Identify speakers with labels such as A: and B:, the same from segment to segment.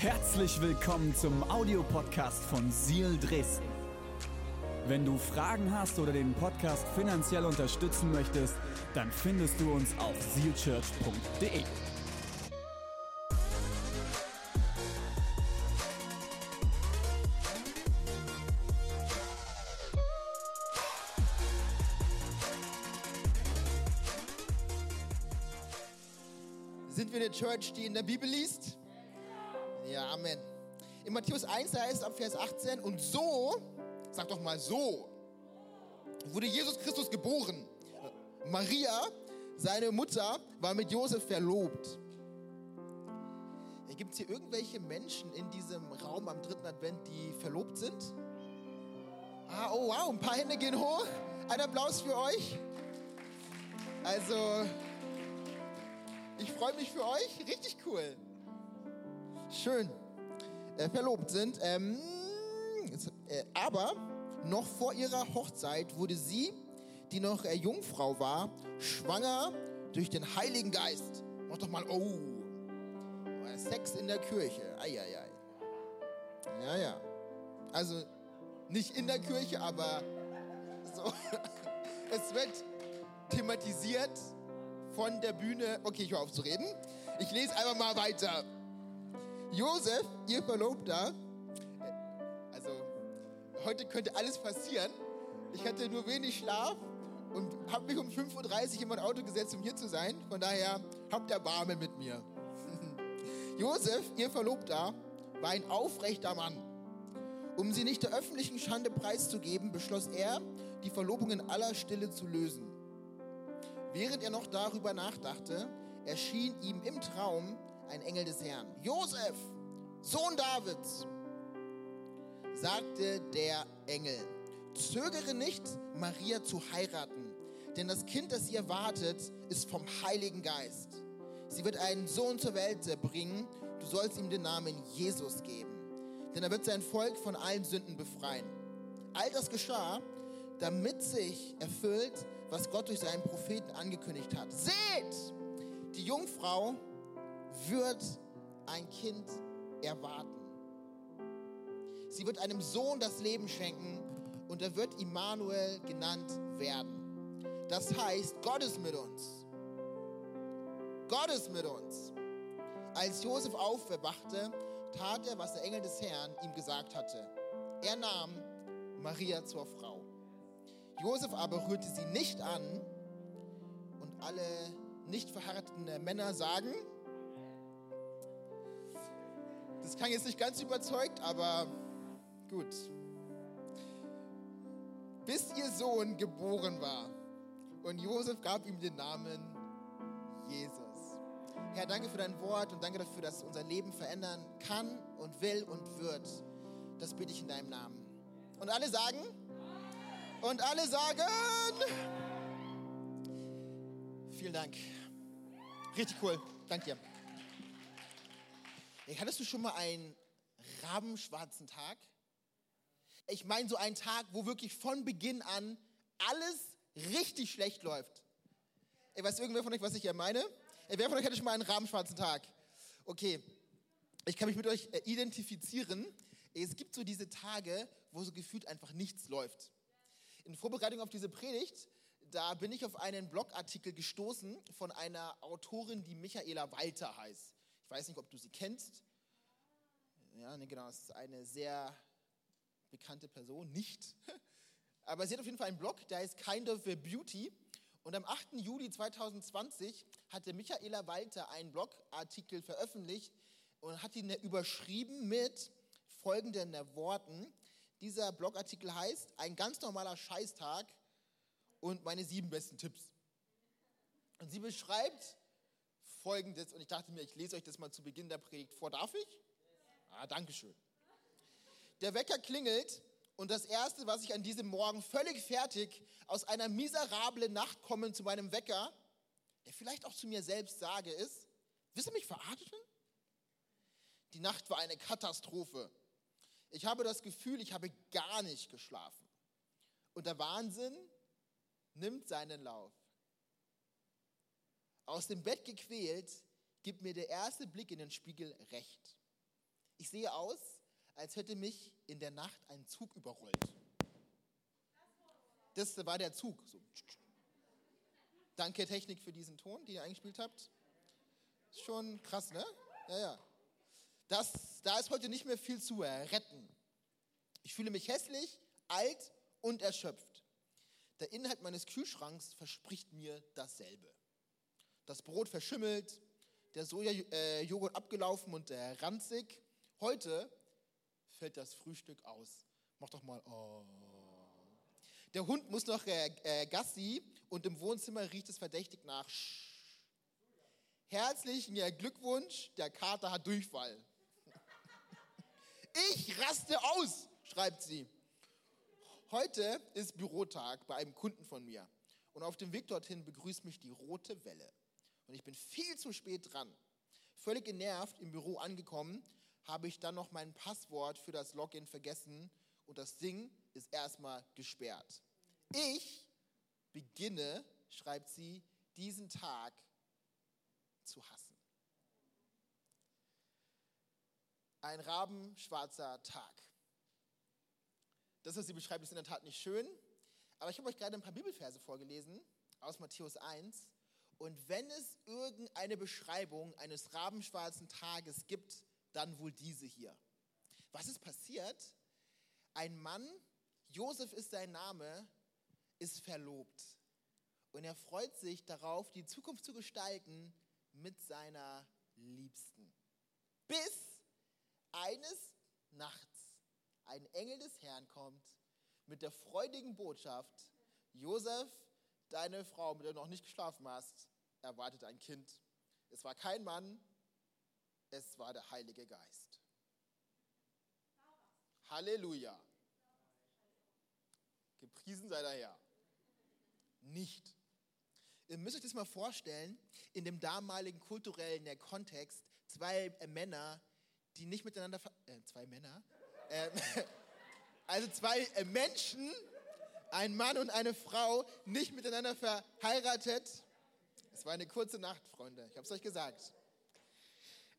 A: Herzlich willkommen zum Audiopodcast von Seal Dresden. Wenn du Fragen hast oder den Podcast finanziell unterstützen möchtest, dann findest du uns auf sealchurch.de.
B: Sind wir eine Church, die in der Bibel liest? Amen. In Matthäus 1 heißt es ab Vers 18, und so, sag doch mal so, wurde Jesus Christus geboren. Maria, seine Mutter, war mit Josef verlobt. Gibt es hier irgendwelche Menschen in diesem Raum am dritten Advent, die verlobt sind? Ah, oh wow, ein paar Hände gehen hoch. Ein Applaus für euch. Also, ich freue mich für euch. Richtig cool. Schön. Äh, verlobt sind. Ähm, äh, aber noch vor ihrer Hochzeit wurde sie, die noch äh, Jungfrau war, schwanger durch den Heiligen Geist. Mach doch mal, oh. Sex in der Kirche. Eieiei. Ja, ja. Also nicht in der Kirche, aber so. Es wird thematisiert von der Bühne. Okay, ich höre auf zu reden. Ich lese einfach mal weiter. Josef, ihr Verlobter, also heute könnte alles passieren. Ich hatte nur wenig Schlaf und habe mich um 5.30 Uhr in mein Auto gesetzt, um hier zu sein. Von daher habt Erbarmen mit mir. Josef, ihr Verlobter, war ein aufrechter Mann. Um sie nicht der öffentlichen Schande preiszugeben, beschloss er, die Verlobung in aller Stille zu lösen. Während er noch darüber nachdachte, erschien ihm im Traum ein Engel des Herrn. Josef, Sohn Davids, sagte der Engel, zögere nicht, Maria zu heiraten, denn das Kind, das ihr erwartet, ist vom Heiligen Geist. Sie wird einen Sohn zur Welt bringen, du sollst ihm den Namen Jesus geben, denn er wird sein Volk von allen Sünden befreien. All das geschah, damit sich erfüllt, was Gott durch seinen Propheten angekündigt hat. Seht, die Jungfrau wird ein Kind erwarten. Sie wird einem Sohn das Leben schenken und er wird Immanuel genannt werden. Das heißt, Gott ist mit uns. Gott ist mit uns. Als Josef aufwachte, tat er, was der Engel des Herrn ihm gesagt hatte. Er nahm Maria zur Frau. Josef aber rührte sie nicht an und alle nicht verheirateten Männer sagen, das klang jetzt nicht ganz überzeugt, aber gut. Bis ihr Sohn geboren war und Josef gab ihm den Namen Jesus. Herr, danke für dein Wort und danke dafür, dass unser Leben verändern kann und will und wird. Das bitte ich in deinem Namen. Und alle sagen? Und alle sagen? Vielen Dank. Richtig cool. Danke dir. Hattest du schon mal einen rabenschwarzen Tag? Ich meine so einen Tag, wo wirklich von Beginn an alles richtig schlecht läuft. Ey, weiß irgendwer von euch, was ich hier meine? Ey, wer von euch hatte schon mal einen rabenschwarzen Tag? Okay, ich kann mich mit euch äh, identifizieren. Es gibt so diese Tage, wo so gefühlt einfach nichts läuft. In Vorbereitung auf diese Predigt, da bin ich auf einen Blogartikel gestoßen von einer Autorin, die Michaela Walter heißt. Ich weiß nicht, ob du sie kennst. Ja, nee, genau, es ist eine sehr bekannte Person, nicht. Aber sie hat auf jeden Fall einen Blog, der heißt Kind of a Beauty. Und am 8. Juli 2020 hatte Michaela Walter einen Blogartikel veröffentlicht und hat ihn überschrieben mit folgenden Worten. Dieser Blogartikel heißt Ein ganz normaler Scheißtag und meine sieben besten Tipps. Und sie beschreibt folgendes, und ich dachte mir, ich lese euch das mal zu Beginn der Predigt vor. Darf ich? Ah, Dankeschön. Der Wecker klingelt und das Erste, was ich an diesem Morgen völlig fertig aus einer miserablen Nacht komme zu meinem Wecker, der vielleicht auch zu mir selbst sage, ist, willst du mich verarschen? Die Nacht war eine Katastrophe. Ich habe das Gefühl, ich habe gar nicht geschlafen. Und der Wahnsinn nimmt seinen Lauf. Aus dem Bett gequält, gibt mir der erste Blick in den Spiegel recht. Ich sehe aus, als hätte mich in der Nacht ein Zug überrollt. Das war der Zug. So. Danke Technik für diesen Ton, den ihr eingespielt habt. Ist schon krass, ne? Ja, ja. Das, da ist heute nicht mehr viel zu retten. Ich fühle mich hässlich, alt und erschöpft. Der Inhalt meines Kühlschranks verspricht mir dasselbe. Das Brot verschimmelt, der Sojajoghurt abgelaufen und äh, ranzig. Heute fällt das Frühstück aus. Mach doch mal. Oh. Der Hund muss noch äh, äh, Gassi und im Wohnzimmer riecht es verdächtig nach. Herzlichen Glückwunsch, der Kater hat Durchfall. Ich raste aus, schreibt sie. Heute ist Bürotag bei einem Kunden von mir. Und auf dem Weg dorthin begrüßt mich die rote Welle. Und ich bin viel zu spät dran. Völlig genervt im Büro angekommen, habe ich dann noch mein Passwort für das Login vergessen und das Ding ist erstmal gesperrt. Ich beginne, schreibt sie, diesen Tag zu hassen. Ein rabenschwarzer Tag. Das, was sie beschreibt, ist in der Tat nicht schön, aber ich habe euch gerade ein paar Bibelverse vorgelesen aus Matthäus 1. Und wenn es irgendeine Beschreibung eines rabenschwarzen Tages gibt, dann wohl diese hier. Was ist passiert? Ein Mann, Josef ist sein Name, ist verlobt. Und er freut sich darauf, die Zukunft zu gestalten mit seiner Liebsten. Bis eines Nachts ein Engel des Herrn kommt mit der freudigen Botschaft, Josef, deine Frau, mit der du noch nicht geschlafen hast, erwartet ein Kind. Es war kein Mann, es war der Heilige Geist. Halleluja. Gepriesen sei der Herr. Nicht. Ihr müsst euch das mal vorstellen, in dem damaligen kulturellen Kontext, zwei Männer, die nicht miteinander, äh, zwei Männer, äh, also zwei äh, Menschen, ein Mann und eine Frau, nicht miteinander verheiratet. Es war eine kurze Nacht, Freunde, ich habe es euch gesagt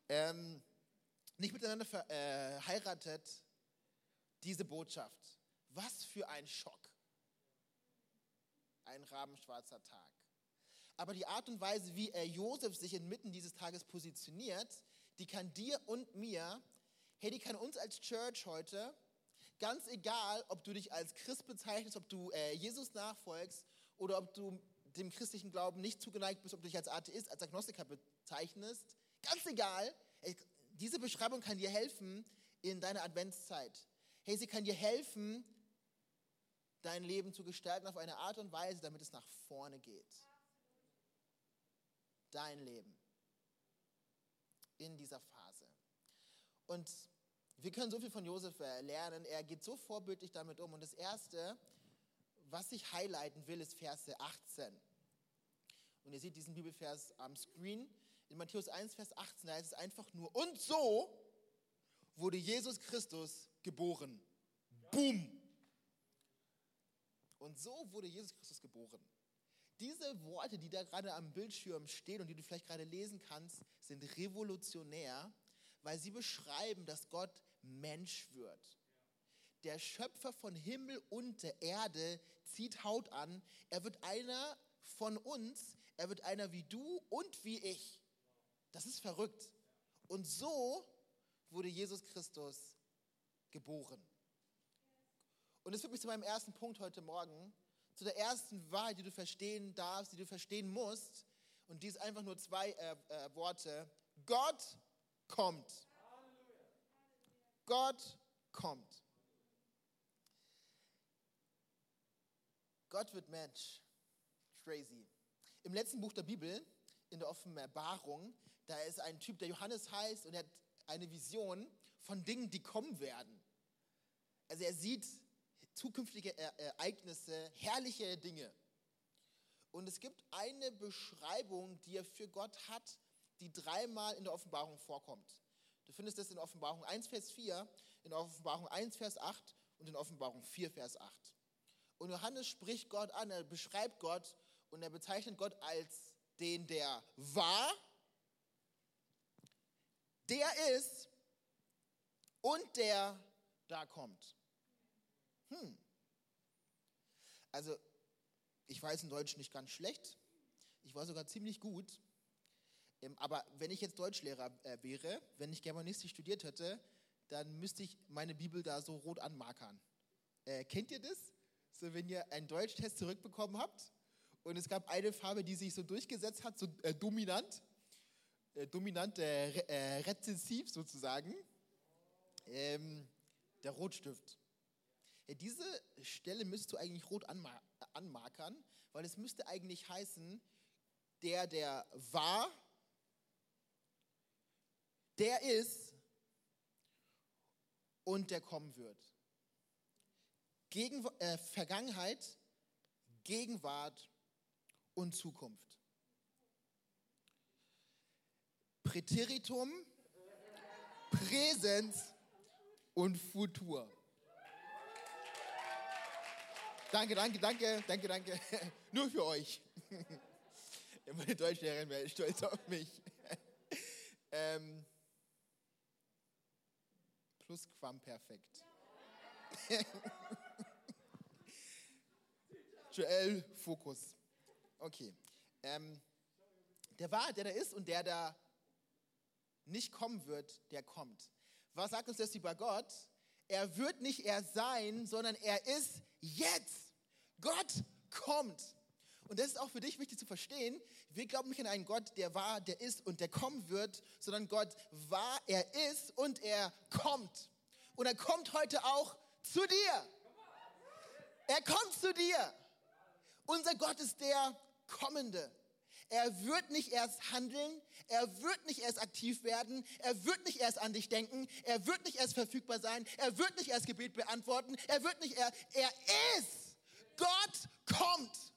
B: ähm, nicht miteinander verheiratet, äh, diese Botschaft. Was für ein Schock. Ein rabenschwarzer Tag. Aber die Art und Weise, wie er Josef sich inmitten dieses Tages positioniert, die kann dir und mir, hey, die kann uns als Church heute, ganz egal, ob du dich als Christ bezeichnest, ob du äh, Jesus nachfolgst oder ob du dem christlichen Glauben nicht zugeneigt bist, ob du dich als Atheist, als Agnostiker bezeichnest, Ganz egal, diese Beschreibung kann dir helfen in deiner Adventszeit. Hey, sie kann dir helfen, dein Leben zu gestalten auf eine Art und Weise, damit es nach vorne geht. Dein Leben in dieser Phase. Und wir können so viel von Josef lernen. Er geht so vorbildlich damit um. Und das Erste, was ich highlighten will, ist Verse 18. Und ihr seht diesen Bibelvers am Screen. In Matthäus 1, Vers 18 da heißt es einfach nur, und so wurde Jesus Christus geboren. Boom! Und so wurde Jesus Christus geboren. Diese Worte, die da gerade am Bildschirm stehen und die du vielleicht gerade lesen kannst, sind revolutionär, weil sie beschreiben, dass Gott Mensch wird. Der Schöpfer von Himmel und der Erde zieht Haut an. Er wird einer von uns, er wird einer wie du und wie ich. Das ist verrückt. Und so wurde Jesus Christus geboren. Und das führt mich zu meinem ersten Punkt heute Morgen, zu der ersten Wahrheit, die du verstehen darfst, die du verstehen musst. Und dies einfach nur zwei äh, äh, Worte. Gott kommt. Gott kommt. Gott wird Mensch. Crazy. Im letzten Buch der Bibel, in der Offenbarung, da ist ein Typ, der Johannes heißt und er hat eine Vision von Dingen, die kommen werden. Also er sieht zukünftige Ereignisse, herrliche Dinge. Und es gibt eine Beschreibung, die er für Gott hat, die dreimal in der Offenbarung vorkommt. Du findest das in Offenbarung 1, Vers 4, in Offenbarung 1, Vers 8 und in Offenbarung 4, Vers 8. Und Johannes spricht Gott an, er beschreibt Gott und er bezeichnet Gott als den, der war, der ist und der da kommt. Hm. Also, ich weiß in Deutsch nicht ganz schlecht. Ich war sogar ziemlich gut. Ähm, aber wenn ich jetzt Deutschlehrer äh, wäre, wenn ich Germanistik studiert hätte, dann müsste ich meine Bibel da so rot anmarkern. Äh, kennt ihr das? So, wenn ihr einen Deutschtest zurückbekommen habt und es gab eine Farbe, die sich so durchgesetzt hat, so äh, dominant, äh, dominant äh, äh, rezessiv sozusagen, ähm, der Rotstift. Diese Stelle müsstest du eigentlich rot anmar anmarkern, weil es müsste eigentlich heißen, der, der war, der ist und der kommen wird. Gegen, äh, Vergangenheit, Gegenwart und Zukunft. Präteritum, Präsens und Futur. Danke, danke, danke, danke, danke. Nur für euch. Meine Deutschlehrerin wäre stolz auf mich. Ähm, Plusquamperfekt. Joel, Fokus. Okay. Ähm, der war, der da ist und der da nicht kommen wird, der kommt. Was sagt uns das über Gott? Er wird nicht er sein, sondern er ist jetzt. Gott kommt. Und das ist auch für dich wichtig zu verstehen. Wir glauben nicht an einen Gott, der war, der ist und der kommen wird, sondern Gott war, er ist und er kommt. Und er kommt heute auch zu dir. Er kommt zu dir. Unser Gott ist der Kommende. Er wird nicht erst handeln, er wird nicht erst aktiv werden, er wird nicht erst an dich denken, er wird nicht erst verfügbar sein, er wird nicht erst Gebet beantworten, er wird nicht erst, er ist. Gott kommt.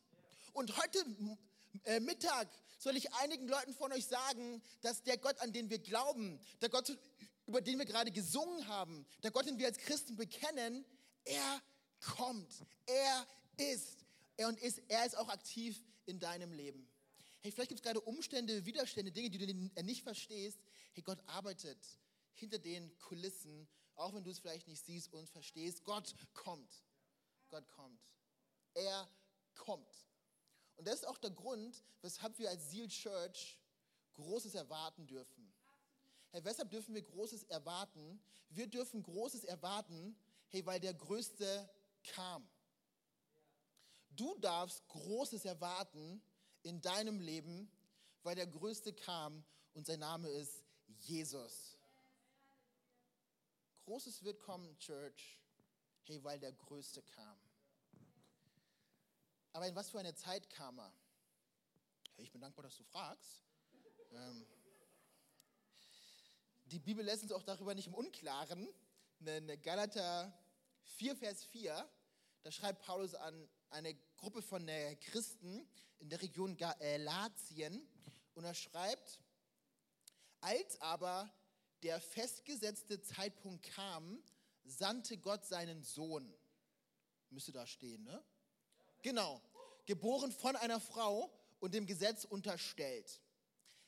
B: Und heute äh, Mittag soll ich einigen Leuten von euch sagen, dass der Gott, an den wir glauben, der Gott, über den wir gerade gesungen haben, der Gott, den wir als Christen bekennen, er kommt. Er ist. Er und ist, er ist auch aktiv in deinem Leben. Hey, vielleicht gibt es gerade Umstände, Widerstände, Dinge, die du nicht verstehst. Hey, Gott arbeitet hinter den Kulissen, auch wenn du es vielleicht nicht siehst und verstehst. Gott kommt. Gott kommt. Er kommt. Und das ist auch der Grund, weshalb wir als Seal Church Großes erwarten dürfen. Hey, weshalb dürfen wir Großes erwarten? Wir dürfen Großes erwarten, hey, weil der Größte kam. Du darfst Großes erwarten in deinem Leben, weil der Größte kam und sein Name ist Jesus. Großes wird kommen, Church, hey, weil der Größte kam. Aber in was für eine Zeit kam er? Ich bin dankbar, dass du fragst. Ähm, die Bibel lässt uns auch darüber nicht im Unklaren. In Galater 4, Vers 4, da schreibt Paulus an eine Gruppe von äh, Christen in der Region Galatien und er schreibt, als aber der festgesetzte Zeitpunkt kam, sandte Gott seinen Sohn. Müsste da stehen, ne? Genau. Geboren von einer Frau und dem Gesetz unterstellt.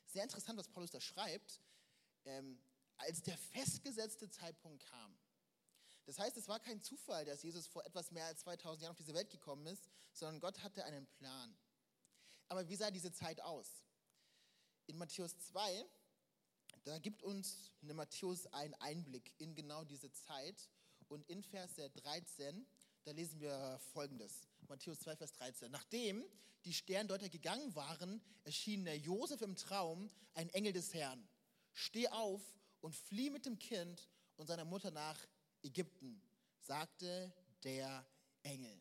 B: Sehr interessant, was Paulus da schreibt. Ähm, als der festgesetzte Zeitpunkt kam. Das heißt, es war kein Zufall, dass Jesus vor etwas mehr als 2000 Jahren auf diese Welt gekommen ist, sondern Gott hatte einen Plan. Aber wie sah diese Zeit aus? In Matthäus 2, da gibt uns Matthäus einen Einblick in genau diese Zeit. Und in Vers 13, da lesen wir Folgendes. Matthäus 2, Vers 13. Nachdem die Sterndeuter gegangen waren, erschien der Josef im Traum ein Engel des Herrn. Steh auf und flieh mit dem Kind und seiner Mutter nach Ägypten, sagte der Engel.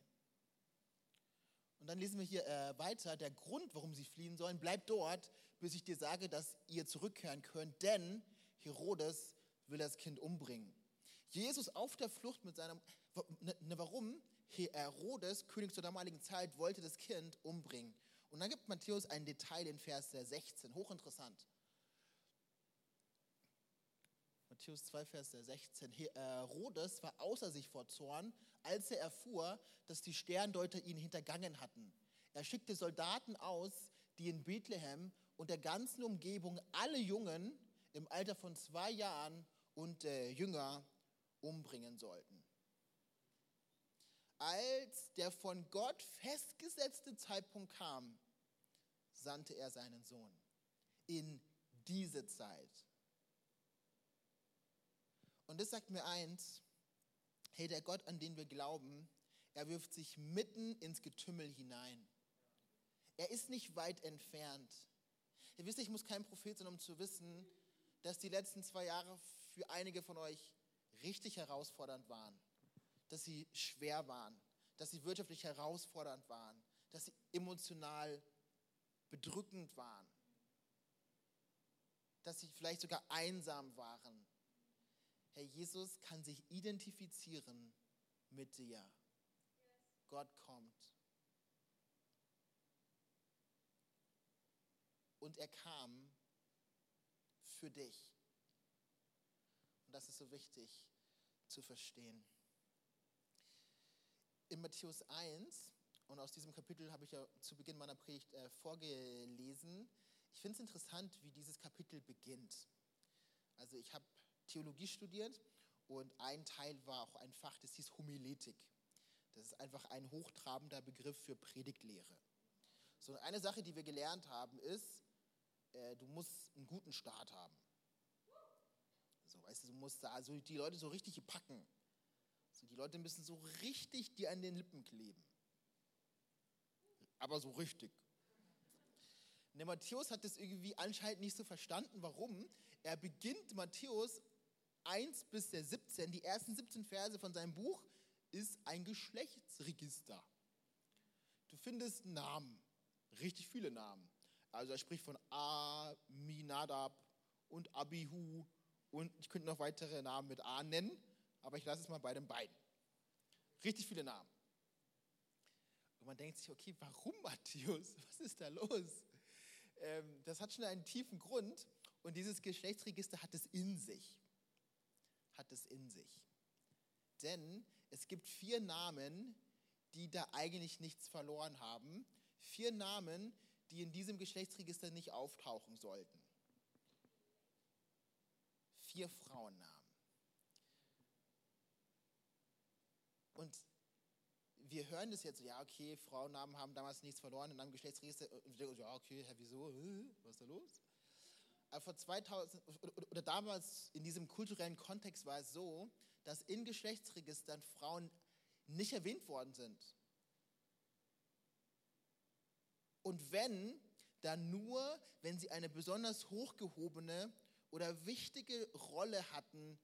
B: Und dann lesen wir hier äh, weiter, der Grund, warum sie fliehen sollen, bleibt dort, bis ich dir sage, dass ihr zurückkehren könnt, denn Herodes will das Kind umbringen. Jesus auf der Flucht mit seinem, ne, ne, warum? Herodes, König zur damaligen Zeit, wollte das Kind umbringen. Und dann gibt Matthäus ein Detail in Vers 16, hochinteressant. Matthäus 2, Vers 16. Herodes war außer sich vor Zorn, als er erfuhr, dass die Sterndeuter ihn hintergangen hatten. Er schickte Soldaten aus, die in Bethlehem und der ganzen Umgebung alle Jungen im Alter von zwei Jahren und äh, jünger umbringen sollten. Als der von Gott festgesetzte Zeitpunkt kam, sandte er seinen Sohn in diese Zeit. Und das sagt mir eins, hey, der Gott, an den wir glauben, er wirft sich mitten ins Getümmel hinein. Er ist nicht weit entfernt. Ihr wisst, ich muss kein Prophet sein, um zu wissen, dass die letzten zwei Jahre für einige von euch richtig herausfordernd waren, dass sie schwer waren, dass sie wirtschaftlich herausfordernd waren, dass sie emotional bedrückend waren, dass sie vielleicht sogar einsam waren. Herr Jesus kann sich identifizieren mit dir. Gott kommt. Und er kam für dich. Und das ist so wichtig zu verstehen. In Matthäus 1, und aus diesem Kapitel habe ich ja zu Beginn meiner Predigt äh, vorgelesen, ich finde es interessant, wie dieses Kapitel beginnt. Also ich habe Theologie studiert und ein Teil war auch ein Fach, das hieß Homiletik. Das ist einfach ein hochtrabender Begriff für Predigtlehre. So eine Sache, die wir gelernt haben, ist, äh, du musst einen guten Start haben. Weißt du, du musst da also die Leute so richtig packen. So, die Leute müssen so richtig dir an den Lippen kleben. Aber so richtig. Der Matthäus hat das irgendwie anscheinend nicht so verstanden. Warum? Er beginnt Matthäus 1 bis der 17, die ersten 17 Verse von seinem Buch, ist ein Geschlechtsregister. Du findest Namen, richtig viele Namen. Also er spricht von Aminadab und Abihu und ich könnte noch weitere Namen mit A nennen, aber ich lasse es mal bei den beiden. Richtig viele Namen. Und man denkt sich, okay, warum Matthäus? Was ist da los? Ähm, das hat schon einen tiefen Grund und dieses Geschlechtsregister hat es in sich. Hat es in sich. Denn es gibt vier Namen, die da eigentlich nichts verloren haben. Vier Namen, die in diesem Geschlechtsregister nicht auftauchen sollten. Vier Frauennamen. Und wir hören das jetzt so, ja, okay, Frauennamen haben damals nichts verloren in einem Geschlechtsregister. Und wir denken, ja, okay, Herr, wieso? Was ist da los? Aber vor 2000 oder damals in diesem kulturellen Kontext war es so, dass in Geschlechtsregistern Frauen nicht erwähnt worden sind. Und wenn, dann nur, wenn sie eine besonders hochgehobene oder wichtige Rolle hatten.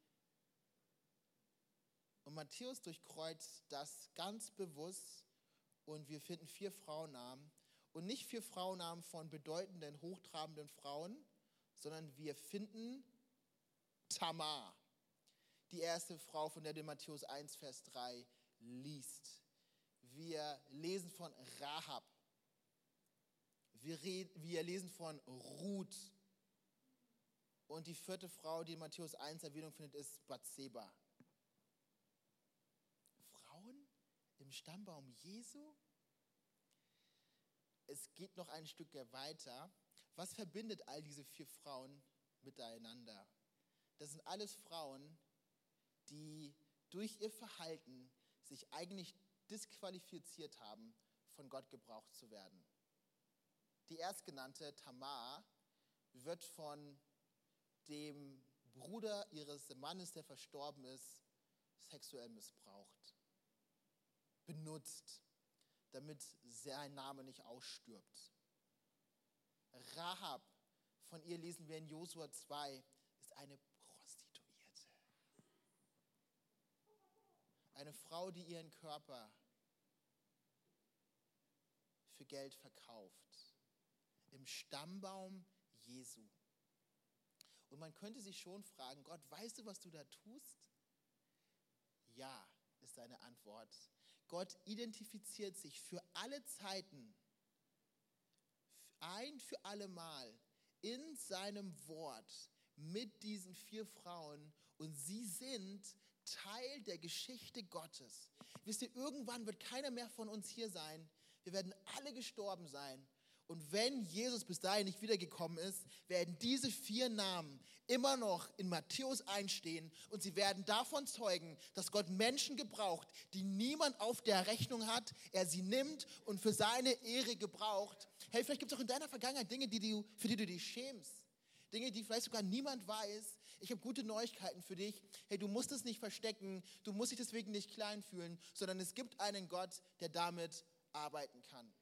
B: Und Matthäus durchkreuzt das ganz bewusst und wir finden vier Frauennamen. Und nicht vier Frauennamen von bedeutenden, hochtrabenden Frauen, sondern wir finden Tamar, die erste Frau, von der du Matthäus 1, Vers 3 liest. Wir lesen von Rahab, wir, reden, wir lesen von Ruth. Und die vierte Frau, die in Matthäus 1 Erwähnung findet, ist Bathseba. Frauen im Stammbaum Jesu? Es geht noch ein Stück weiter. Was verbindet all diese vier Frauen miteinander? Das sind alles Frauen, die durch ihr Verhalten sich eigentlich disqualifiziert haben, von Gott gebraucht zu werden. Die erstgenannte Tamar wird von dem Bruder ihres Mannes, der verstorben ist, sexuell missbraucht, benutzt, damit sein Name nicht ausstirbt. Rahab, von ihr lesen wir in Josua 2, ist eine Prostituierte. Eine Frau, die ihren Körper für Geld verkauft im Stammbaum Jesu. Und man könnte sich schon fragen, Gott, weißt du, was du da tust? Ja, ist seine Antwort. Gott identifiziert sich für alle Zeiten, ein für alle Mal in seinem Wort mit diesen vier Frauen und sie sind Teil der Geschichte Gottes. Wisst ihr, irgendwann wird keiner mehr von uns hier sein. Wir werden alle gestorben sein Und wenn Jesus bis dahin nicht wiedergekommen ist, werden diese vier Namen immer noch in Matthäus einstehen und sie werden davon zeugen, dass Gott Menschen gebraucht, die niemand auf der Rechnung hat, er sie nimmt und für seine Ehre gebraucht. Hey, vielleicht gibt es auch in deiner Vergangenheit Dinge, die du, für die du dich schämst. Dinge, die vielleicht sogar niemand weiß. Ich habe gute Neuigkeiten für dich. Hey, du musst es nicht verstecken, du musst dich deswegen nicht klein fühlen, sondern es gibt einen Gott, der damit arbeiten kann.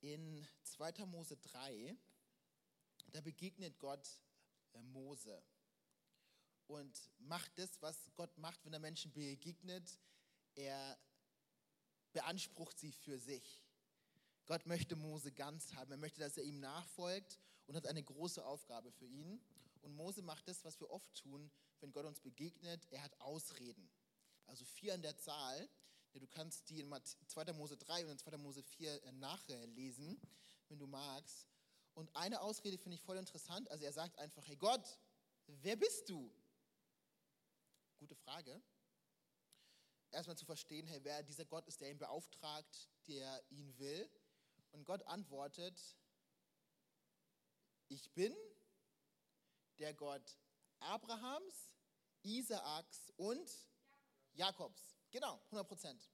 B: In 2. Mose 3, da begegnet Gott äh, Mose und macht das, was Gott macht, wenn er Menschen begegnet. Er beansprucht sie für sich. Gott möchte Mose ganz haben. Er möchte, dass er ihm nachfolgt und hat eine große Aufgabe für ihn. Und Mose macht das, was wir oft tun, wenn Gott uns begegnet. Er hat Ausreden. Also vier an der Zahl. Du kannst die in 2. Mose 3 und in 2. Mose 4 äh, nachlesen, wenn du magst. Und eine Ausrede finde ich voll interessant. Also er sagt einfach, hey Gott, wer bist du? Gute Frage. Erstmal zu verstehen, hey, wer dieser Gott ist, der ihn beauftragt, der ihn will. Und Gott antwortet, ich bin der Gott Abrahams, Isaaks und Jakobs. Genau, 100 Prozent.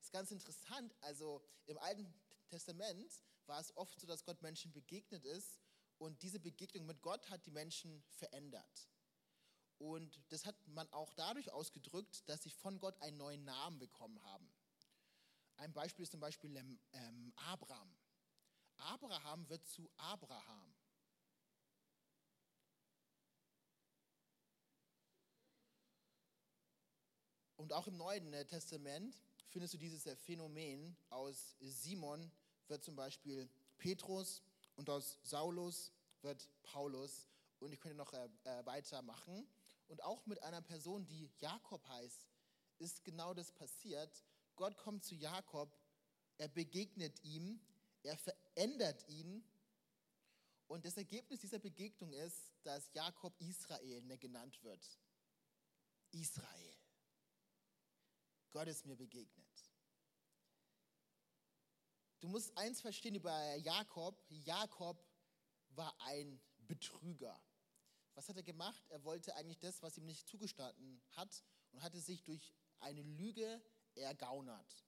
B: Ist ganz interessant. Also im Alten Testament war es oft so, dass Gott Menschen begegnet ist und diese Begegnung mit Gott hat die Menschen verändert. Und das hat man auch dadurch ausgedrückt, dass sie von Gott einen neuen Namen bekommen haben. Ein Beispiel ist zum Beispiel ähm, Abraham. Abraham wird zu Abraham. Und auch im Neuen Testament findest du dieses Phänomen. Aus Simon wird zum Beispiel Petrus und aus Saulus wird Paulus. Und ich könnte noch äh, äh, weitermachen. Und auch mit einer Person, die Jakob heißt, ist genau das passiert. Gott kommt zu Jakob, er begegnet ihm, er verändert ihn. Und das Ergebnis dieser Begegnung ist, dass Jakob Israel genannt wird. Israel. Gott ist mir begegnet. Du musst eins verstehen über Jakob. Jakob war ein Betrüger. Was hat er gemacht? Er wollte eigentlich das, was ihm nicht zugestanden hat und hatte sich durch eine Lüge ergaunert.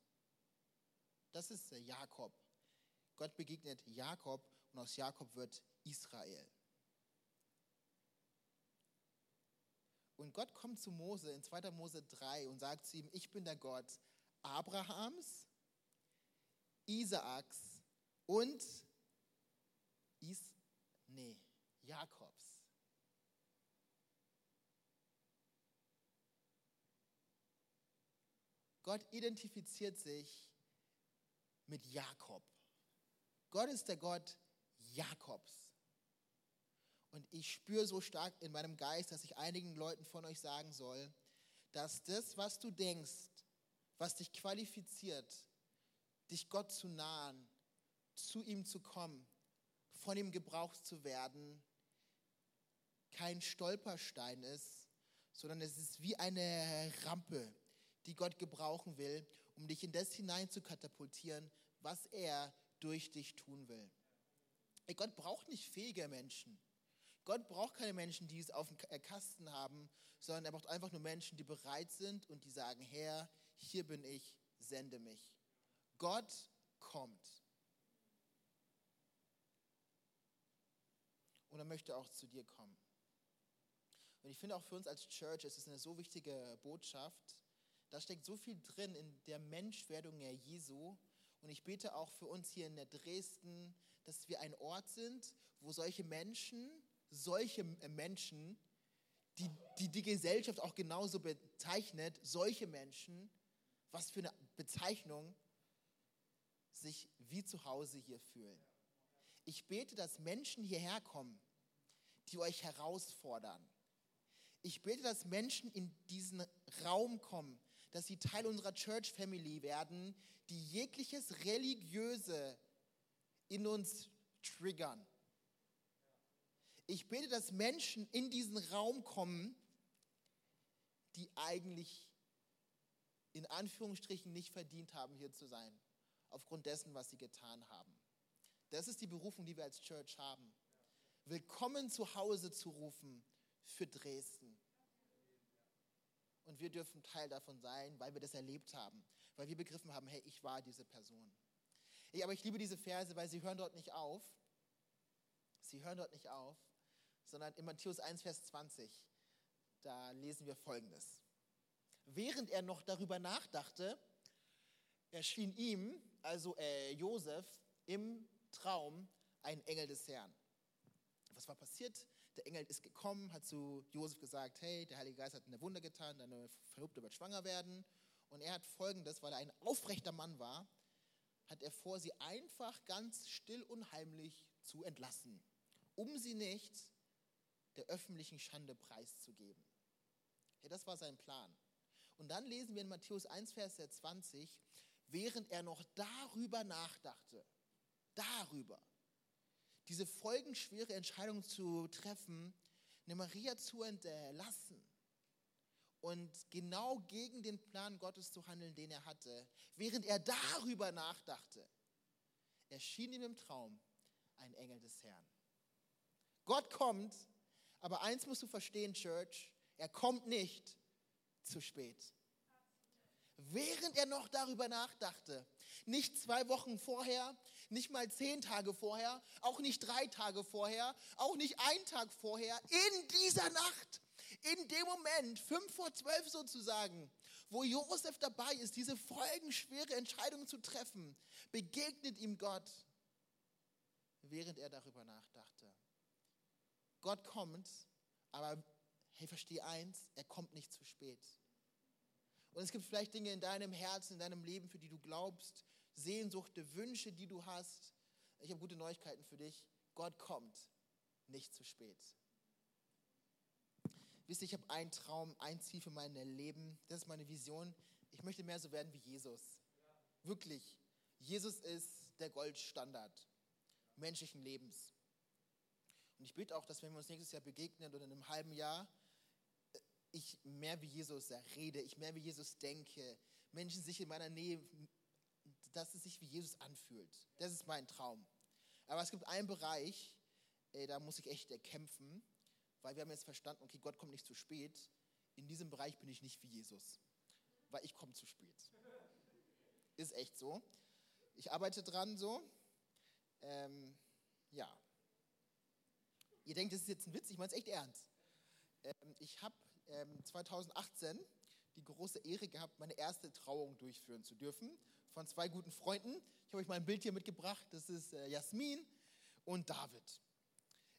B: Das ist Jakob. Gott begegnet Jakob und aus Jakob wird Israel. Und Gott kommt zu Mose in 2. Mose 3 und sagt zu ihm, ich bin der Gott Abrahams, Isaaks und Is, nee, Jakobs. Gott identifiziert sich mit Jakob. Gott ist der Gott Jakobs. Und ich spüre so stark in meinem Geist, dass ich einigen Leuten von euch sagen soll, dass das, was du denkst, was dich qualifiziert, dich Gott zu nahen, zu ihm zu kommen, von ihm gebraucht zu werden, kein Stolperstein ist, sondern es ist wie eine Rampe, die Gott gebrauchen will, um dich in das hinein zu katapultieren, was er durch dich tun will. Gott braucht nicht fähige Menschen. Gott braucht keine Menschen, die es auf dem äh, Kasten haben, sondern er braucht einfach nur Menschen, die bereit sind und die sagen, Herr, hier bin ich, sende mich. Gott kommt. Und er möchte auch zu dir kommen. Und ich finde auch für uns als Church ist es eine so wichtige Botschaft. Da steckt so viel drin in der Menschwerdung der Jesu. Und ich bete auch für uns hier in der Dresden, dass wir ein Ort sind, wo solche Menschen solche Menschen, die, die die Gesellschaft auch genauso bezeichnet, solche Menschen, was für eine Bezeichnung, sich wie zu Hause hier fühlen. Ich bete, dass Menschen hierher kommen, die euch herausfordern. Ich bete, dass Menschen in diesen Raum kommen, dass sie Teil unserer Church Family werden, die jegliches Religiöse in uns triggern. Ich bete, dass Menschen in diesen Raum kommen, die eigentlich in Anführungsstrichen nicht verdient haben, hier zu sein. aufgrund dessen, was sie getan haben. Das ist die Berufung, die wir als Church haben. Willkommen zu Hause zu rufen für Dresden. Und wir dürfen Teil davon sein, weil wir das erlebt haben, weil wir begriffen haben, hey, ich war diese Person. Ja, aber ich liebe diese Verse, weil sie hören dort nicht auf. Sie hören dort nicht auf, sondern in Matthäus 1, Vers 20, da lesen wir Folgendes. Während er noch darüber nachdachte, erschien ihm, also äh, Josef, im Traum ein Engel des Herrn. Was war passiert? Der Engel ist gekommen, hat zu Josef gesagt, hey, der Heilige Geist hat eine Wunder getan, deine Verlobte wird schwanger werden. Und er hat folgendes, weil er ein aufrechter Mann war, hat er vor, sie einfach ganz still und heimlich zu entlassen, um sie nicht der öffentlichen Schande preiszugeben. Ja, das war sein Plan. Und dann lesen wir in Matthäus 1, Vers 20, während er noch darüber nachdachte, darüber, diese folgenschwere Entscheidung zu treffen, eine Maria zu entlassen und genau gegen den Plan Gottes zu handeln, den er hatte, während er darüber nachdachte, erschien ihm im Traum ein Engel des Herrn. Gott kommt, aber eins musst du verstehen, Church, er kommt nicht zu spät. Während er noch darüber nachdachte, nicht zwei Wochen vorher, nicht mal zehn Tage vorher, auch nicht drei Tage vorher, auch nicht ein Tag vorher, in dieser Nacht, in dem Moment, fünf vor zwölf sozusagen, wo Josef dabei ist, diese folgenschwere Entscheidung zu treffen, begegnet ihm Gott, während er darüber nachdachte. Gott kommt, aber hey, versteh eins, er kommt nicht zu spät. Und es gibt vielleicht Dinge in deinem Herzen, in deinem Leben, für die du glaubst, Sehnsuchte, Wünsche, die du hast. Ich habe gute Neuigkeiten für dich. Gott kommt nicht zu spät. Wisst ihr, ich habe einen Traum, ein Ziel für mein Leben. Das ist meine Vision. Ich möchte mehr so werden wie Jesus. Wirklich. Jesus ist der Goldstandard menschlichen Lebens. Und ich bete auch, dass wenn wir uns nächstes Jahr begegnen oder in einem halben Jahr, ich mehr wie Jesus rede, ich mehr wie Jesus denke, Menschen sich in meiner Nähe, dass es sich wie Jesus anfühlt. Das ist mein Traum. Aber es gibt einen Bereich, ey, da muss ich echt kämpfen, weil wir haben jetzt verstanden, okay, Gott kommt nicht zu spät. In diesem Bereich bin ich nicht wie Jesus, weil ich komme zu spät. Ist echt so. Ich arbeite dran so. Ähm, ja. Ihr denkt, das ist jetzt ein Witz, ich meine es echt ernst. Ähm, ich habe ähm, 2018 die große Ehre gehabt, meine erste Trauung durchführen zu dürfen von zwei guten Freunden. Ich habe euch mal ein Bild hier mitgebracht. Das ist äh, Jasmin und David.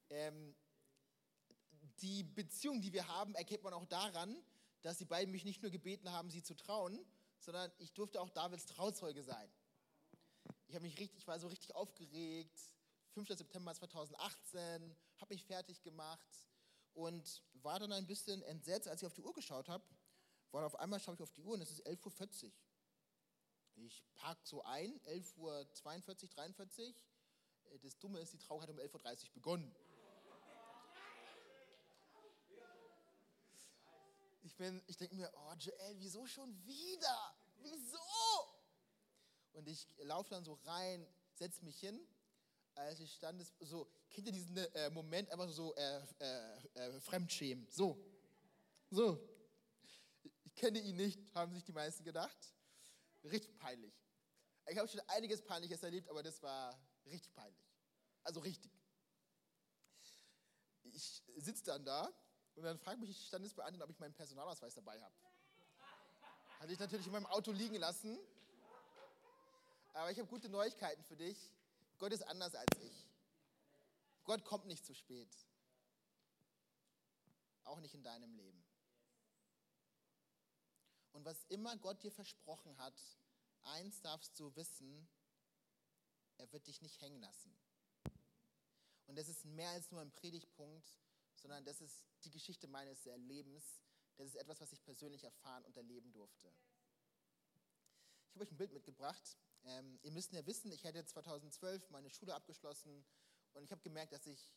B: Ähm, die Beziehung, die wir haben, erkennt man auch daran, dass die beiden mich nicht nur gebeten haben, sie zu trauen, sondern ich durfte auch Davids Trauzeuge sein. Ich, mich richtig, ich war so richtig aufgeregt. 5. September 2018, habe mich fertig gemacht und war dann ein bisschen entsetzt, als ich auf die Uhr geschaut habe, weil auf einmal schaue ich auf die Uhr und es ist 11.40 Uhr. Ich parke so ein, 11.42 Uhr, 43. Äh, das Dumme ist, die Trauung hat um 11.30 Uhr begonnen. Ich, ich denke mir, oh Joel, wieso schon wieder? Wieso? Und ich laufe dann so rein, setze mich hin als ich stand, so, kennt ihr diesen äh, Moment einfach so äh, äh, äh, Fremdschämen? So, so. Ich kenne ihn nicht, haben sich die meisten gedacht. Richtig peinlich. Ich habe schon einiges Peinliches erlebt, aber das war richtig peinlich. Also richtig. Ich sitze dann da und dann fragt mich die Standesbeamtin, ob ich meinen Personalausweis dabei habe. Hatte ich natürlich in meinem Auto liegen lassen. Aber ich habe gute Neuigkeiten für dich. Gott ist anders als ich. Gott kommt nicht zu spät. Auch nicht in deinem Leben. Und was immer Gott dir versprochen hat, eins darfst du wissen, er wird dich nicht hängen lassen. Und das ist mehr als nur ein Predigtpunkt, sondern das ist die Geschichte meines Lebens. Das ist etwas, was ich persönlich erfahren und erleben durfte. Ich habe euch ein Bild mitgebracht. Ähm, ihr müsst ja wissen, ich hätte 2012 meine Schule abgeschlossen und ich habe gemerkt, dass ich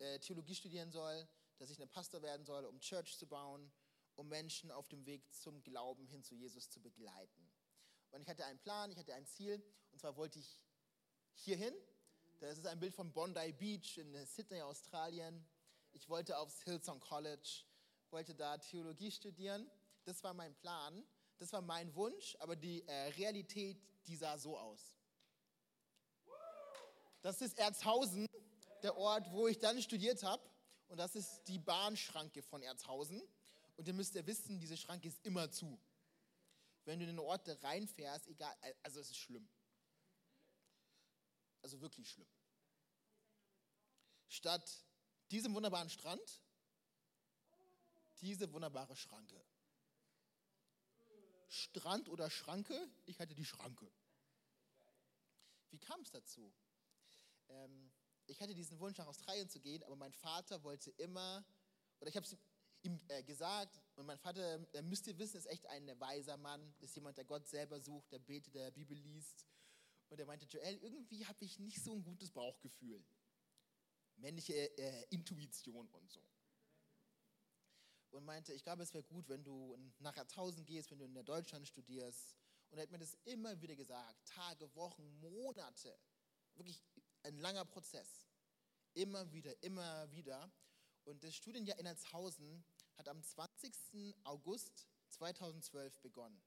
B: äh, Theologie studieren soll, dass ich ein Pastor werden soll, um Church zu bauen, um Menschen auf dem Weg zum Glauben hin zu Jesus zu begleiten. Und ich hatte einen Plan, ich hatte ein Ziel. Und zwar wollte ich hierhin. Das ist ein Bild von Bondi Beach in Sydney, Australien. Ich wollte aufs Hillsong College, wollte da Theologie studieren. Das war mein Plan, das war mein Wunsch, aber die äh, Realität, die sah so aus. Das ist Erzhausen, der Ort, wo ich dann studiert habe. Und das ist die Bahnschranke von Erzhausen. Und ihr müsst ja wissen, diese Schranke ist immer zu. Wenn du in den Ort reinfährst, egal, also es ist schlimm. Also wirklich schlimm. Statt diesem wunderbaren Strand, diese wunderbare Schranke. Strand oder Schranke? Ich hatte die Schranke. Wie kam es dazu? Ähm, ich hatte diesen Wunsch, nach Australien zu gehen, aber mein Vater wollte immer, oder ich habe es ihm äh, gesagt, und mein Vater, äh, müsst ihr wissen, ist echt ein weiser Mann, ist jemand, der Gott selber sucht, der betet, der Bibel liest. Und er meinte, Joel, irgendwie habe ich nicht so ein gutes Bauchgefühl. Männliche äh, Intuition und so. Und meinte, ich glaube, es wäre gut, wenn du nach Erzhausen gehst, wenn du in Deutschland studierst. Und er hat mir das immer wieder gesagt, Tage, Wochen, Monate. Wirklich ein langer Prozess. Immer wieder, immer wieder. Und das Studienjahr in Alshausen hat am 20. August 2012 begonnen.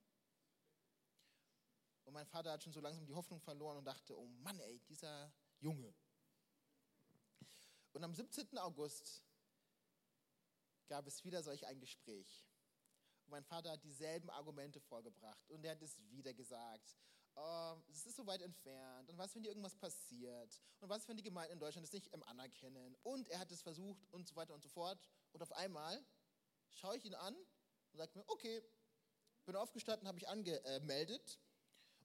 B: Und mein Vater hat schon so langsam die Hoffnung verloren und dachte, oh Mann, ey, dieser Junge. Und am 17. August gab es wieder solch ein Gespräch. Und mein Vater hat dieselben Argumente vorgebracht und er hat es wieder gesagt oh, es ist so weit entfernt und was, wenn dir irgendwas passiert und was, wenn die Gemeinden in Deutschland es nicht anerkennen und er hat es versucht und so weiter und so fort und auf einmal schaue ich ihn an und sage mir, okay, bin aufgestanden, habe ich angemeldet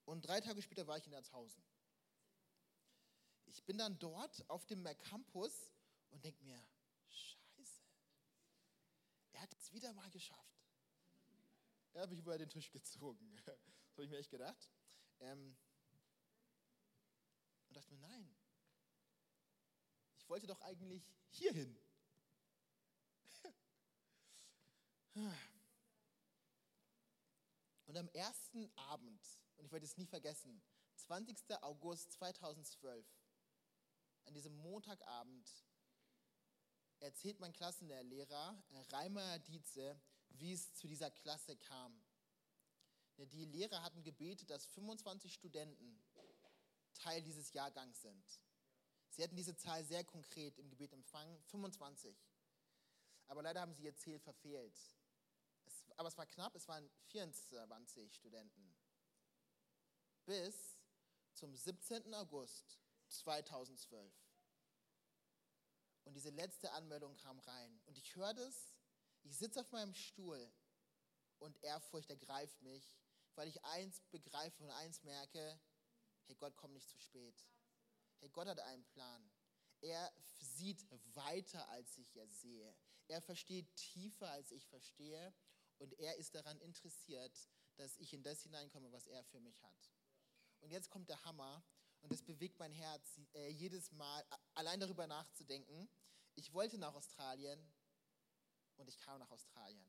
B: und drei Tage später war ich in Erzhausen. Ich bin dann dort auf dem Campus und denke mir, wieder mal geschafft. Er hat mich über den Tisch gezogen. Das habe ich mir echt gedacht. Ähm, und dachte mir, nein, ich wollte doch eigentlich hierhin. Und am ersten Abend, und ich werde es nie vergessen, 20. August 2012, an diesem Montagabend, erzählt mein Klassenlehrer Reimer Dietze, wie es zu dieser Klasse kam. Die Lehrer hatten gebetet, dass 25 Studenten Teil dieses Jahrgangs sind. Sie hatten diese Zahl sehr konkret im Gebet empfangen, 25. Aber leider haben sie ihr Ziel verfehlt. Es, aber es war knapp, es waren 24 Studenten. Bis zum 17. August 2012. Und diese letzte Anmeldung kam rein. Und ich höre das, ich sitze auf meinem Stuhl und Ehrfurcht ergreift mich weil ich eins begreife und eins merke, hey, Gott kommt nicht zu spät. Hey, Gott hat einen Plan. Er sieht weiter, als ich er sehe. Er versteht tiefer, als ich verstehe. Und er ist daran interessiert, dass ich in das hineinkomme, was er für mich hat. Und jetzt kommt der Hammer. Und es bewegt mein Herz äh, jedes Mal, allein darüber nachzudenken. Ich wollte nach Australien und ich kam nach Australien.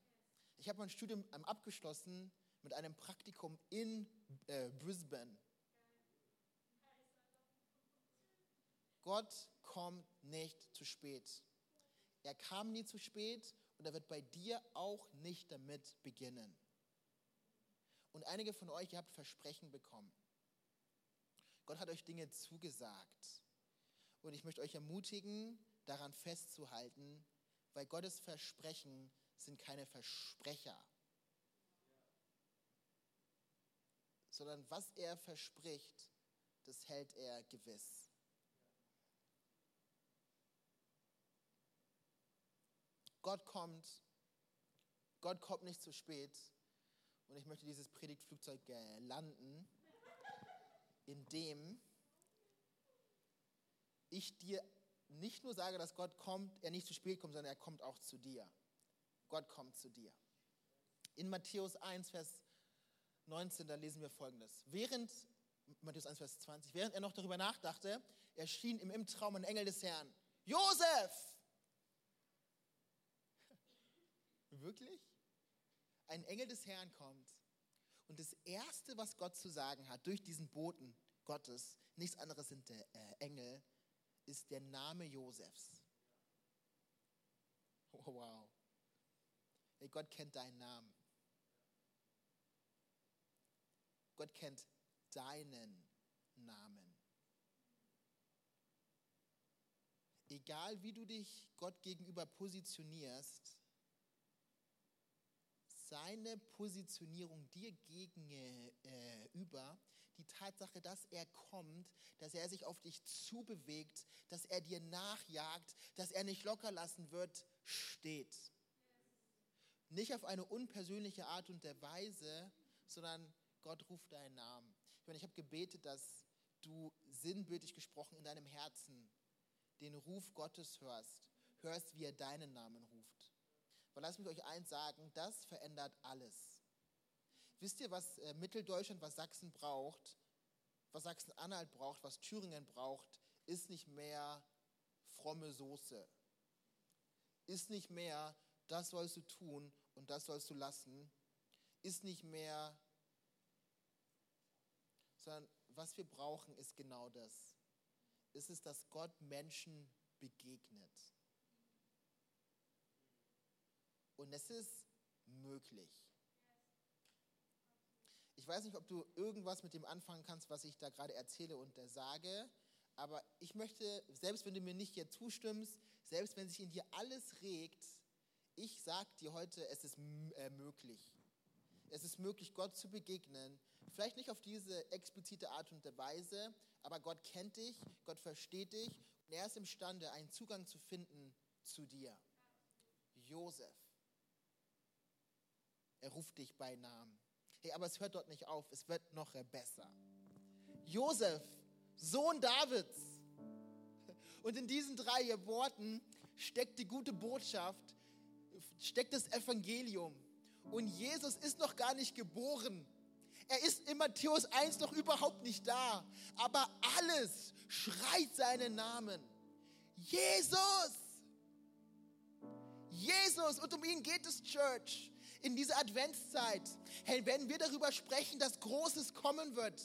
B: Ich habe mein Studium abgeschlossen mit einem Praktikum in äh, Brisbane. Gott kommt nicht zu spät. Er kam nie zu spät und er wird bei dir auch nicht damit beginnen. Und einige von euch, ihr habt Versprechen bekommen. Gott hat euch Dinge zugesagt. Und ich möchte euch ermutigen, daran festzuhalten, weil Gottes Versprechen sind keine Versprecher. sondern was er verspricht, das hält er gewiss. Gott kommt, Gott kommt nicht zu spät. Und ich möchte dieses Predigtflugzeug landen, indem ich dir nicht nur sage, dass Gott kommt, er nicht zu spät kommt, sondern er kommt auch zu dir. Gott kommt zu dir. In Matthäus 1, Vers 19, da lesen wir folgendes. Während, Matthäus 1, Vers 20, während er noch darüber nachdachte, erschien ihm im Traum ein Engel des Herrn. Josef! Wirklich? Ein Engel des Herrn kommt Und das Erste, was Gott zu sagen hat durch diesen Boten Gottes, nichts anderes sind der äh, Engel, ist der Name Josefs. Oh, wow. Hey, Gott kennt deinen Namen. Gott kennt deinen Namen. Egal wie du dich Gott gegenüber positionierst, seine Positionierung dir gegenüber, die Tatsache, dass er kommt, dass er sich auf dich zubewegt, dass er dir nachjagt, dass er nicht locker lassen wird, steht. Nicht auf eine unpersönliche Art und Weise, sondern Gott ruft deinen Namen. Ich meine, ich habe gebetet, dass du sinnbildlich gesprochen in deinem Herzen den Ruf Gottes hörst, hörst, wie er deinen Namen Weil lasst mich euch eins sagen, das verändert alles. Wisst ihr, was äh, Mitteldeutschland, was Sachsen braucht, was Sachsen-Anhalt braucht, was Thüringen braucht, ist nicht mehr fromme Soße. Ist nicht mehr, das sollst du tun und das sollst du lassen. Ist nicht mehr, sondern was wir brauchen, ist genau das. Es ist, dass Gott Menschen begegnet. Und es ist möglich. Ich weiß nicht, ob du irgendwas mit dem anfangen kannst, was ich da gerade erzähle und sage, aber ich möchte, selbst wenn du mir nicht hier zustimmst, selbst wenn sich in dir alles regt, ich sage dir heute, es ist äh, möglich. Es ist möglich, Gott zu begegnen. Vielleicht nicht auf diese explizite Art und Weise, aber Gott kennt dich, Gott versteht dich und er ist imstande, einen Zugang zu finden zu dir. Josef, er ruft dich bei Namen. Hey, aber es hört dort nicht auf, es wird noch besser. Josef, Sohn Davids. Und in diesen drei Worten steckt die gute Botschaft, steckt das Evangelium. Und Jesus ist noch gar nicht geboren. Er ist in Matthäus 1 noch überhaupt nicht da. Aber alles schreit seinen Namen. Jesus! Jesus! Und um ihn geht es, Church. In dieser Adventszeit. Hey, wenn wir darüber sprechen, dass Großes kommen wird.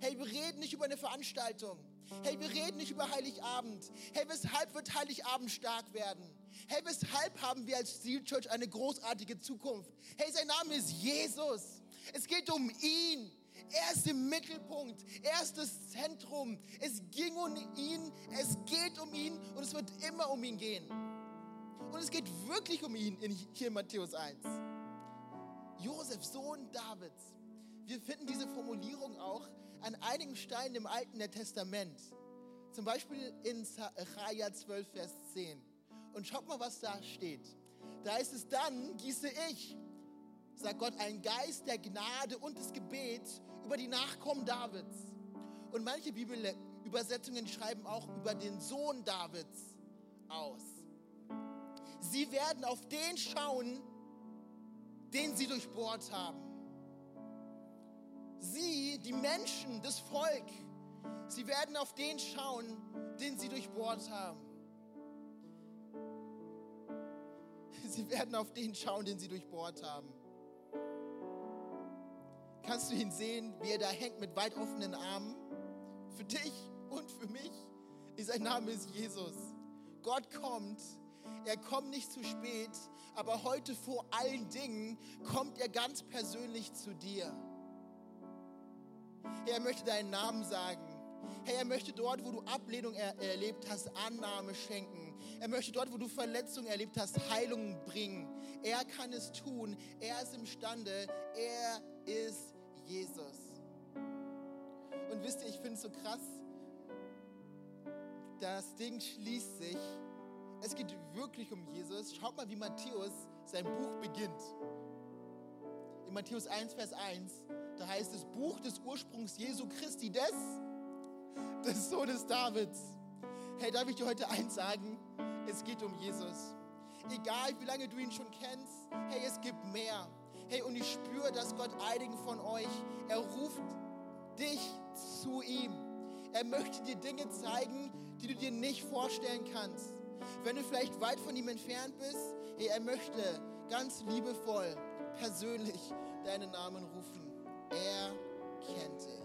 B: Hey, wir reden nicht über eine Veranstaltung. Hey, wir reden nicht über Heiligabend. Hey, weshalb wird Heiligabend stark werden? Hey, weshalb haben wir als Seal Church eine großartige Zukunft? Hey, sein Name ist Jesus. Es geht um ihn. Er ist im Mittelpunkt. Er ist das Zentrum. Es ging um ihn. Es geht um ihn. Und es wird immer um ihn gehen. Und es geht wirklich um ihn hier in Matthäus 1. Josef, Sohn Davids. Wir finden diese Formulierung auch an einigen Steinen im Alten Testament. Zum Beispiel in Sacharja 12, Vers 10. Und schaut mal, was da steht. Da ist es dann, gieße ich, sagt Gott, ein Geist der Gnade und des Gebets über die Nachkommen Davids. Und manche Bibelübersetzungen schreiben auch über den Sohn Davids aus. Sie werden auf den schauen, den sie durchbohrt haben. Sie, die Menschen, das Volk, sie werden auf den schauen, den sie durchbohrt haben. Sie werden auf den schauen, den sie durchbohrt haben kannst du ihn sehen, wie er da hängt mit weit offenen Armen. Für dich und für mich. Sein Name ist Jesus. Gott kommt. Er kommt nicht zu spät, aber heute vor allen Dingen kommt er ganz persönlich zu dir. Er möchte deinen Namen sagen. Hey, er möchte dort, wo du Ablehnung er erlebt hast, Annahme schenken. Er möchte dort, wo du Verletzung erlebt hast, Heilung bringen. Er kann es tun. Er ist imstande. Er ist Jesus. Und wisst ihr, ich finde es so krass, das Ding schließt sich. Es geht wirklich um Jesus. Schaut mal, wie Matthäus sein Buch beginnt. In Matthäus 1, Vers 1, da heißt es Buch des Ursprungs Jesu Christi des, des Sohnes Davids. Hey, darf ich dir heute eins sagen? Es geht um Jesus. Egal wie lange du ihn schon kennst, hey, es gibt mehr. Hey, und ich spüre, dass Gott einigen von euch, er ruft dich zu ihm. Er möchte dir Dinge zeigen, die du dir nicht vorstellen kannst. Wenn du vielleicht weit von ihm entfernt bist, hey, er möchte ganz liebevoll, persönlich deinen Namen rufen. Er kennt dich.